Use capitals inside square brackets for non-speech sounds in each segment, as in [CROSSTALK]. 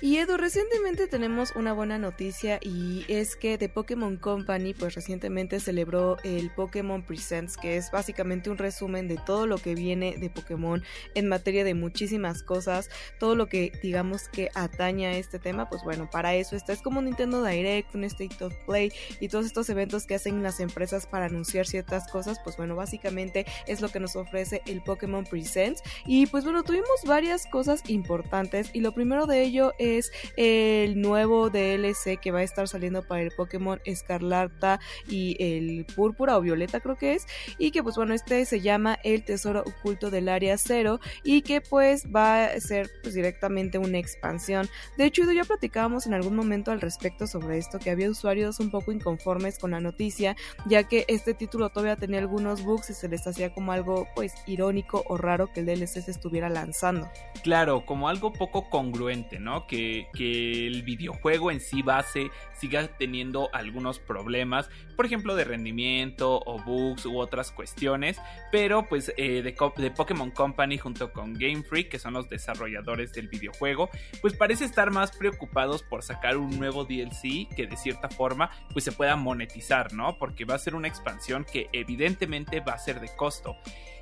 Y Edu, recientemente tenemos una buena noticia y es que The Pokémon Company pues recientemente celebró el Pokémon Presents, que es básicamente un resumen de todo lo que viene de Pokémon en materia de muchísimas cosas, todo lo que digamos que atañe a este tema, pues bueno, para eso está, es como un Nintendo Direct, un State of Play y todos estos eventos que hacen las empresas para anunciar ciertas cosas, pues bueno, básicamente es lo que nos ofrece el Pokémon Presents. Y pues bueno, tuvimos varias cosas importantes y lo primero de ello es es el nuevo DLC que va a estar saliendo para el Pokémon Escarlata y el Púrpura o Violeta creo que es y que pues bueno este se llama el Tesoro Oculto del Área Cero y que pues va a ser pues directamente una expansión. De hecho ya platicábamos en algún momento al respecto sobre esto que había usuarios un poco inconformes con la noticia ya que este título todavía tenía algunos bugs y se les hacía como algo pues irónico o raro que el DLC se estuviera lanzando. Claro, como algo poco congruente, ¿no? Que que, el videojuego en sí base siga teniendo algunos problemas, por ejemplo de rendimiento o bugs u otras cuestiones, pero pues eh, de, de, Pokémon Company junto con Game Freak, que son los desarrolladores del videojuego, pues parece estar más preocupados por sacar un nuevo DLC que de cierta forma pues se pueda monetizar, ¿no? Porque va a ser una expansión que evidentemente va a ser de costo.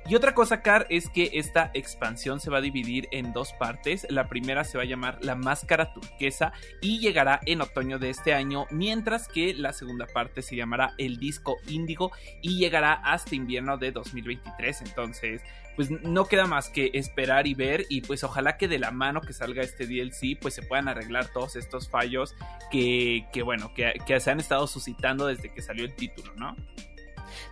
Y otra cosa, Car, es que esta expansión se va a dividir en dos partes. La primera se va a llamar La Máscara Turquesa y llegará en otoño de este año, mientras que la segunda parte se llamará El Disco Índigo y llegará hasta invierno de 2023. Entonces, pues no queda más que esperar y ver y pues ojalá que de la mano que salga este DLC pues se puedan arreglar todos estos fallos que, bueno, que se han estado suscitando desde que salió el título, ¿no?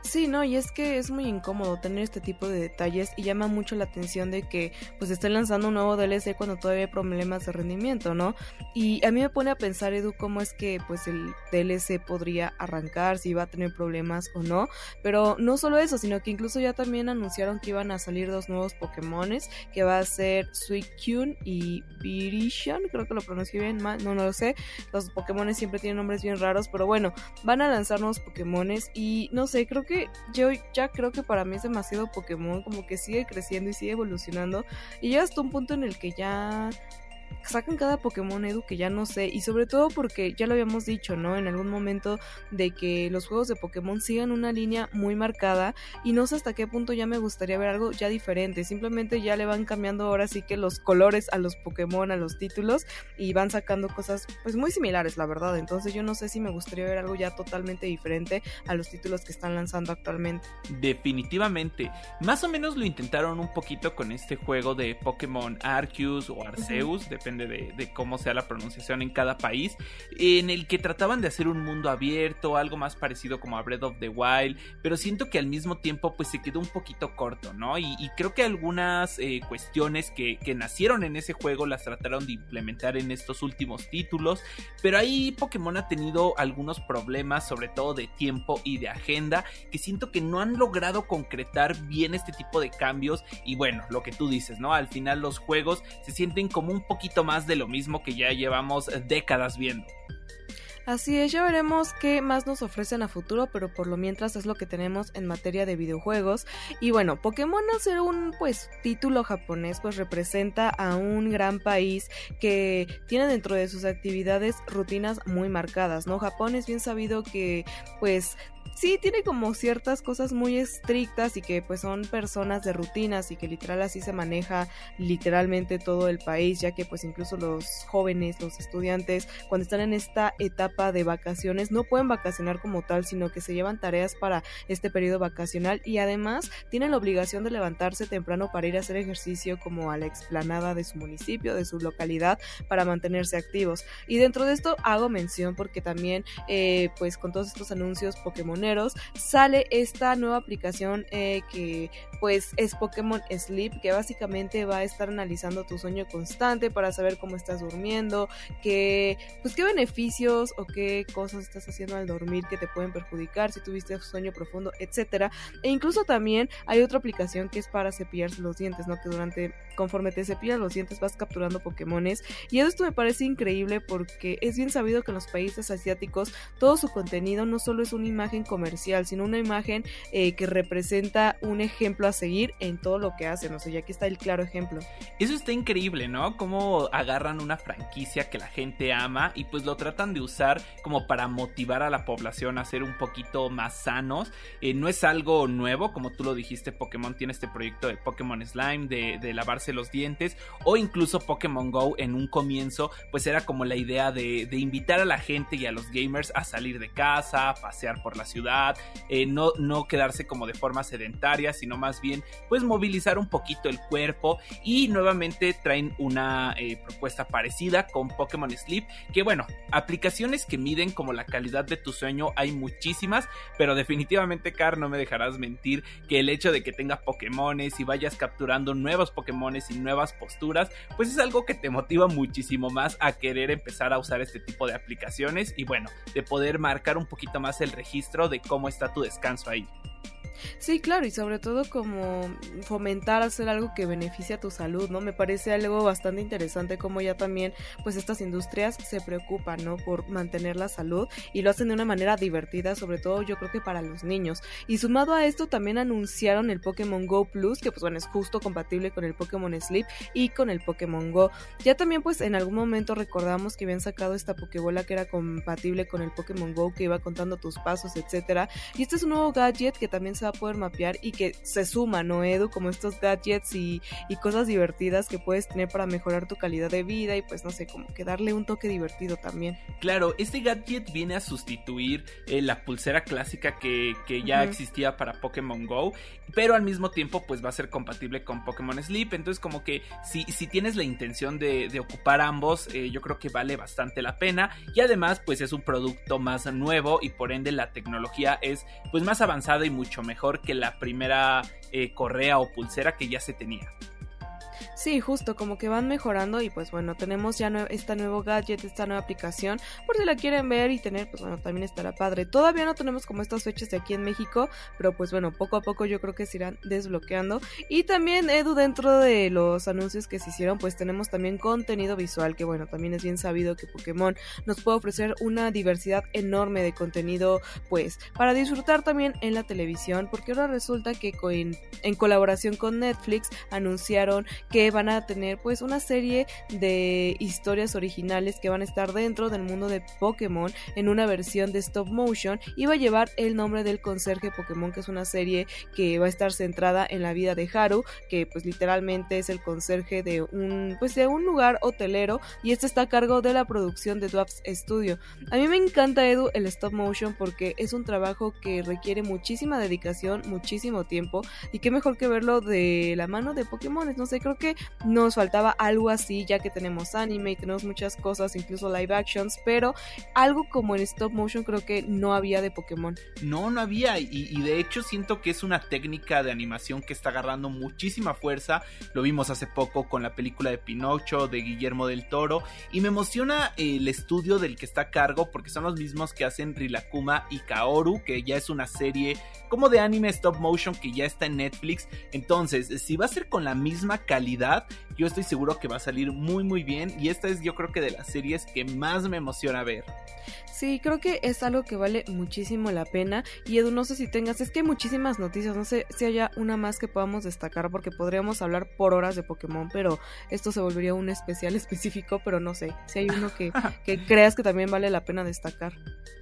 Sí, no, y es que es muy incómodo tener este tipo de detalles y llama mucho la atención de que pues estén lanzando un nuevo DLC cuando todavía hay problemas de rendimiento, ¿no? Y a mí me pone a pensar, Edu, cómo es que pues el DLC podría arrancar, si iba a tener problemas o no, pero no solo eso, sino que incluso ya también anunciaron que iban a salir dos nuevos Pokémones, que va a ser Suicune y Virishan, creo que lo pronuncié bien, mal, no, no lo sé, los Pokémones siempre tienen nombres bien raros, pero bueno, van a lanzar nuevos Pokémones y no sé, creo que yo ya creo que para mí es demasiado Pokémon, como que sigue creciendo y sigue evolucionando. Y ya hasta un punto en el que ya sacan cada Pokémon Edu que ya no sé y sobre todo porque ya lo habíamos dicho, ¿no? En algún momento de que los juegos de Pokémon sigan una línea muy marcada y no sé hasta qué punto ya me gustaría ver algo ya diferente, simplemente ya le van cambiando ahora sí que los colores a los Pokémon, a los títulos y van sacando cosas pues muy similares, la verdad. Entonces yo no sé si me gustaría ver algo ya totalmente diferente a los títulos que están lanzando actualmente. Definitivamente. Más o menos lo intentaron un poquito con este juego de Pokémon Arceus o Arceus, depende de, cómo sea la pronunciación en cada país, en el que trataban de hacer un mundo abierto, algo más parecido como a Breath of the Wild, pero siento que al mismo tiempo pues se quedó un poquito corto, ¿no? Y, creo que algunas eh, cuestiones que, que nacieron en ese juego las trataron de implementar en estos últimos títulos, pero ahí Pokémon ha tenido algunos problemas, sobre todo de tiempo y de agenda, que siento que no han logrado concretar bien este tipo de cambios y bueno, lo que tú dices, ¿no? Al final los juegos se sienten como un poquito más de lo mismo que ya llevamos décadas viendo. Así es, ya veremos qué más nos ofrecen a futuro, pero por lo mientras es lo que tenemos en materia de videojuegos. Y bueno, Pokémon al ser un pues título japonés, pues representa a un gran país que tiene dentro de sus actividades rutinas muy marcadas, ¿no? Japón es bien sabido que pues sí tiene como ciertas cosas muy estrictas y que pues son personas de rutinas y que literal así se maneja literalmente todo el país, ya que pues incluso los jóvenes, los estudiantes, cuando están en esta etapa de vacaciones, no pueden vacacionar como tal, sino que se llevan tareas para este periodo vacacional y además tienen la obligación de levantarse temprano para ir a hacer ejercicio como a la explanada de su municipio, de su localidad, para mantenerse activos. Y dentro de esto hago mención porque también eh, pues con todos estos anuncios sale esta nueva aplicación eh, que pues es Pokémon Sleep que básicamente va a estar analizando tu sueño constante para saber cómo estás durmiendo, qué pues qué beneficios o qué cosas estás haciendo al dormir que te pueden perjudicar si tuviste sueño profundo, etcétera. E incluso también hay otra aplicación que es para cepillarse los dientes, ¿no? Que durante conforme te cepillas los dientes vas capturando Pokémones y esto me parece increíble porque es bien sabido que en los países asiáticos todo su contenido no solo es una imagen comercial, sino una imagen eh, que representa un ejemplo a seguir en todo lo que hacen. O sea, aquí está el claro ejemplo. Eso está increíble, ¿no? Cómo agarran una franquicia que la gente ama y pues lo tratan de usar como para motivar a la población a ser un poquito más sanos. Eh, no es algo nuevo, como tú lo dijiste, Pokémon tiene este proyecto de Pokémon Slime, de, de lavarse los dientes, o incluso Pokémon Go en un comienzo, pues era como la idea de, invitar a la gente y a los gamers a salir de casa, pasear por la ciudad, eh, no, no quedarse como de forma sedentaria, sino más bien pues movilizar un poquito el cuerpo. Y nuevamente traen una eh, propuesta parecida con Pokémon Sleep, que bueno, aplicaciones que miden como la calidad de tu sueño hay muchísimas, pero definitivamente Car no me dejarás mentir que el hecho de que tenga Pokémones y vayas capturando nuevos Y nuevas posturas, pues es algo que te motiva muchísimo más a querer empezar a usar este tipo de aplicaciones y bueno, de poder marcar un poquito más el registro de cómo está tu descanso ahí. Sí, claro, y sobre todo como fomentar hacer algo que beneficie a tu salud, ¿no? Me parece algo bastante interesante como ya también pues estas industrias se preocupan, ¿no? Por mantener la salud y lo hacen de una manera divertida, sobre todo yo creo que para los niños. Y sumado a esto también anunciaron el Pokémon Go Plus, que pues bueno, es justo compatible con el Pokémon Sleep y con el Pokémon Go. Ya también pues en algún momento recordamos que habían sacado esta Pokébola que era compatible con el Pokémon Go, que iba contando tus pasos, etcétera. Y este es un nuevo gadget que también se va a poder mapear y que se suma, ¿no, Edu? Como estos gadgets y, y, cosas divertidas que puedes tener para mejorar tu calidad de vida y pues no sé, como que darle un toque divertido también. Claro, este gadget viene a sustituir eh, la pulsera clásica que, que ya uh -huh. existía para Pokémon Go, pero al mismo tiempo pues va a ser compatible con Pokémon Sleep, entonces como que si, si tienes la intención de, de ocupar ambos, eh, yo creo que vale bastante la pena y además pues es un producto más nuevo y por ende la tecnología es pues más avanzada y mucho mejor que la primera eh, correa o pulsera que ya se tenía. Sí, justo, como que van mejorando y pues bueno, tenemos ya nue esta nuevo gadget, esta nueva aplicación, por si la quieren ver y tener, pues bueno, también estará padre. Todavía no tenemos como estas fechas de aquí en México, pero pues bueno, poco a poco yo creo que se irán desbloqueando. Y también, Edu, dentro de los anuncios que se hicieron, pues tenemos también contenido visual, que bueno, también es bien sabido que Pokémon nos puede ofrecer una diversidad enorme de contenido, pues, para disfrutar también en la televisión, porque ahora resulta que en, en colaboración con Netflix anunciaron que van a tener pues una serie de historias originales que van a estar dentro del mundo de Pokémon en una versión de stop motion y va a llevar el nombre del conserje Pokémon que es una serie que va a estar centrada en la vida de Haru que pues literalmente es el conserje de un pues de un lugar hotelero y este está a cargo de la producción de Dwarfs Studio. A mí me encanta Edu el stop motion porque es un trabajo que requiere muchísima dedicación muchísimo tiempo y qué mejor que verlo de la mano de Pokémon no sé creo que nos faltaba algo así, ya que tenemos anime y tenemos muchas cosas, incluso live actions, pero algo como en stop motion creo que no había de Pokémon. No, no había, y, y, de hecho siento que es una técnica de animación que está agarrando muchísima fuerza. Lo vimos hace poco con la película de Pinocho de Guillermo del Toro, y me emociona el estudio del que está a cargo, porque son los mismos que hacen Rilakuma y Kaoru, que ya es una serie como de anime stop motion que ya está en Netflix. Entonces, si va a ser con la misma calidad, kandidaat yo estoy seguro que va a salir muy muy bien y esta es yo creo que de las series que más me emociona ver. Sí, creo que es algo que vale muchísimo la pena. Y Edu, no sé si tengas, es que hay muchísimas noticias, no sé si haya una más que podamos destacar, porque podríamos hablar por horas de Pokémon, pero esto se volvería un especial [LAUGHS] específico, pero no sé, si hay uno que, [LAUGHS] que creas que también vale la pena destacar.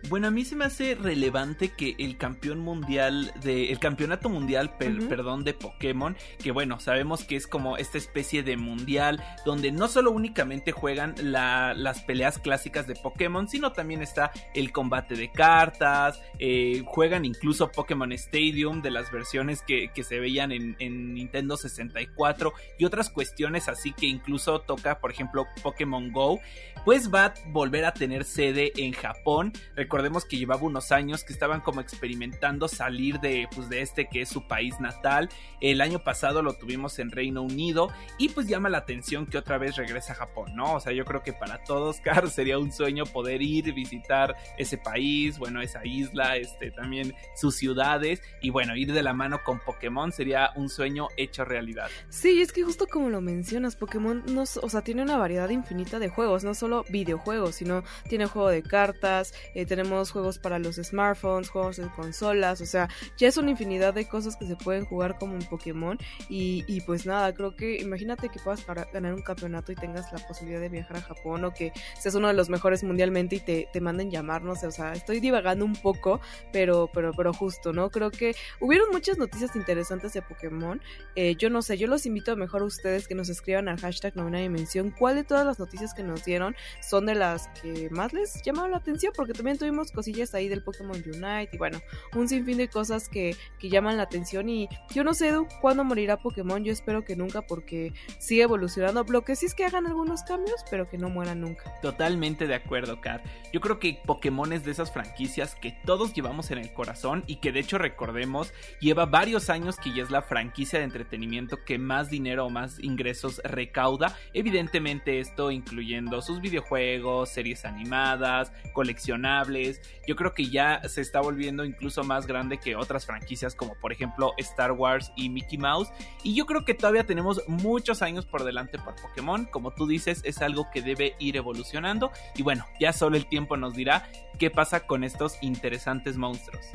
Bueno, a mí se me hace relevante que el campeón mundial de el campeonato mundial, perdón, de Pokémon, que bueno, sabemos que es como esta especie de mundial donde no solo únicamente juegan las peleas clásicas de Pokémon, sino también está el combate de cartas, eh, juegan incluso Pokémon Stadium de las versiones que, se veían en, en, Nintendo 64 y otras cuestiones así que incluso toca, por ejemplo, Pokémon Go, pues va a volver a tener sede en Japón recordemos que llevaba unos años que estaban como experimentando salir de, pues, de este que es su país natal. El año pasado lo tuvimos en Reino Unido y pues llama la atención que otra vez regresa a Japón, ¿no? O sea, yo creo que para todos, [LAUGHS] Car, sería un sueño poder ir, visitar ese país, bueno, esa isla, este, también sus ciudades y bueno, ir de la mano con Pokémon sería un sueño hecho realidad. Sí, es que justo como lo mencionas, Pokémon no, o sea, tiene una variedad infinita de juegos, no solo videojuegos, sino tiene juego de cartas, eh, tenemos juegos para los smartphones, juegos en consolas, o sea, ya es una infinidad de cosas que se pueden jugar como un Pokémon y, y pues nada, creo que imagínate que puedas ganar un campeonato y tengas la posibilidad de viajar a Japón o que seas uno de los mejores mundialmente y te, te manden llamar, no sé, o sea, estoy divagando un poco, pero, pero, pero justo, ¿no? Creo que hubieron muchas noticias interesantes de Pokémon, eh, yo no sé, yo los invito mejor a ustedes que nos escriban al hashtag novena dimensión. Cuál de todas las noticias que nos dieron son de las que más les llamaron la atención, porque también tuvimos cosillas ahí del Pokémon Unite y bueno, un sinfín de cosas que, que llaman la atención. Y yo no sé cuándo morirá Pokémon, yo espero que nunca porque sigue evolucionando, lo que sí es que hagan algunos cambios, pero que no mueran nunca. Totalmente de acuerdo, Kat. Yo creo que Pokémon es de esas franquicias que todos llevamos en el corazón y que de hecho recordemos, lleva varios años que ya es la franquicia de entretenimiento que más dinero o más ingresos recauda, evidentemente esto incluyendo sus videojuegos, series animadas, coleccionables, yo creo que ya se está volviendo incluso más grande que otras franquicias como por ejemplo Star Wars y Mickey Mouse. Y yo creo que todavía tenemos muchos años por delante para Pokémon. Como tú dices, es algo que debe ir evolucionando. Y bueno, ya solo el tiempo nos dirá qué pasa con estos interesantes monstruos.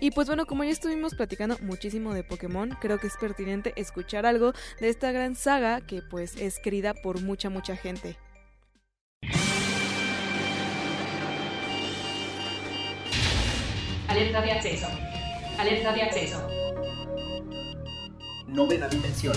Y pues bueno, como ya estuvimos platicando muchísimo de Pokémon, creo que es pertinente escuchar algo de esta gran saga que pues es querida por mucha mucha gente. Alerta de acceso. Alerta de acceso. Novena dimensión.